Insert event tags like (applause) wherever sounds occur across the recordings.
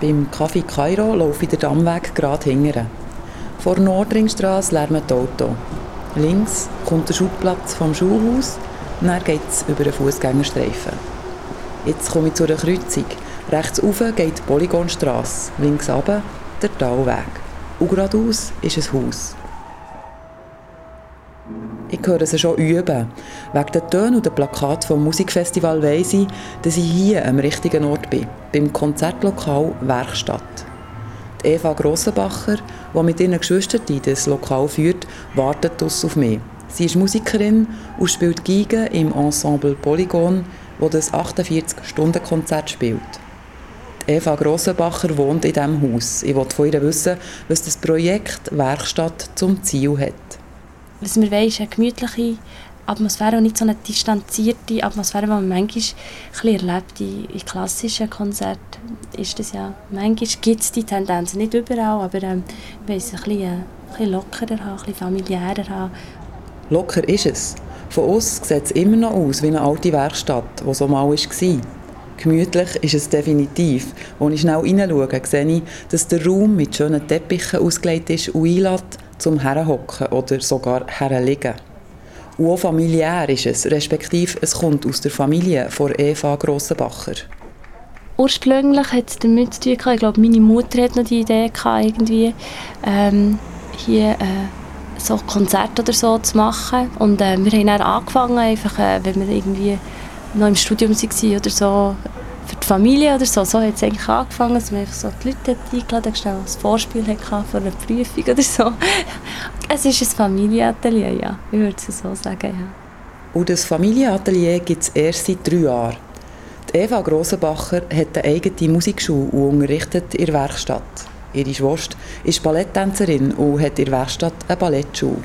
Beim Café Kairo laufe ich den Dammweg gerade hingere. Vor der Nordringstrasse lärmen die Auto. Links kommt der Schubplatz vom Schulhaus dann geht es über einen Fußgängerstreifen. Jetzt komme ich zu einer Kreuzung. Rechts rauf geht die Polygonstrasse, links runter der Talweg. Und geradeaus ist ein Haus. Ich höre sie schon üben. Wegen den Tönen und den Plakaten vom Musikfestival weiss ich, dass ich hier am richtigen Ort bin, beim Konzertlokal Werkstatt. Die Eva Grossenbacher, die mit ihren Geschwistern das Lokal führt, wartet auf mich. Sie ist Musikerin und spielt Geige im Ensemble Polygon, wo das 48-Stunden-Konzert spielt. Eva Grossenbacher wohnt in diesem Haus. Ich wollte von ihr wissen, was das Projekt Werkstatt zum Ziel hat. Was wir wollen, ist eine gemütliche Atmosphäre und nicht so eine distanzierte Atmosphäre, die man manchmal ein erlebt. In, in klassischen Konzerten ist das ja, manchmal gibt es die Tendenz, nicht überall, aber ähm, wir es ein bisschen, äh, ein bisschen lockerer haben, ein bisschen familiärer haben. Locker ist es. Von uns sieht es immer noch aus wie eine alte Werkstatt, die so mal war. Gemütlich ist es definitiv. Als ich schnell hineinschaue, sehe ich, dass der Raum mit schönen Teppichen ausgelegt ist und einlädt, zum Herhocken oder sogar herliegen. Und auch familiär ist es, respektive es kommt aus der Familie von Eva Grossenbacher. Ursprünglich hat es damit zu tun, ich glaube, meine Mutter hat noch die Idee irgendwie ähm, hier äh, so Konzerte oder so zu machen. Und äh, wir haben dann angefangen, einfach, äh, wenn wir irgendwie noch im Studium waren oder so, die Familie oder so. So hat es eigentlich angefangen, dass man einfach so die Leute eingeladen hat, schnell ein Vorspiel hatte für eine Prüfung oder so. Es ist ein Familienatelier, ja. Ich würde es so sagen, ja. Und das Familienatelier gibt es erst seit drei Jahren. Die Eva Grossenbacher hat eine eigene Musikschule und unterrichtet in der Werkstatt. Ihre Schwester ist Balletttänzerin und hat in der Werkstatt eine Ballettschule.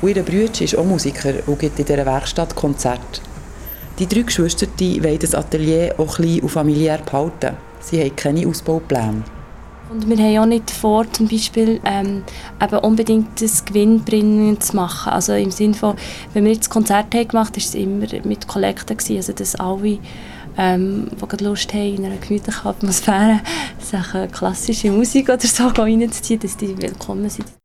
Und ihr Bruder ist auch Musiker und gibt in dieser Werkstatt Konzerte. Die drei Geschwister wollen das Atelier auch klein und familiär behalten. Sie haben keine Ausbaupläne. Und wir haben auch nicht vor, zum Beispiel ähm, eben unbedingt das Gewinnbringen zu machen. Also im Sinne von, wenn wir jetzt Konzert haben gemacht haben, war es immer mit Kollekten, also dass alle, ähm, die Lust haben, in einer gemütlichen Atmosphäre (laughs) sich klassische Musik oder so (laughs) reinzuziehen, dass die willkommen sind.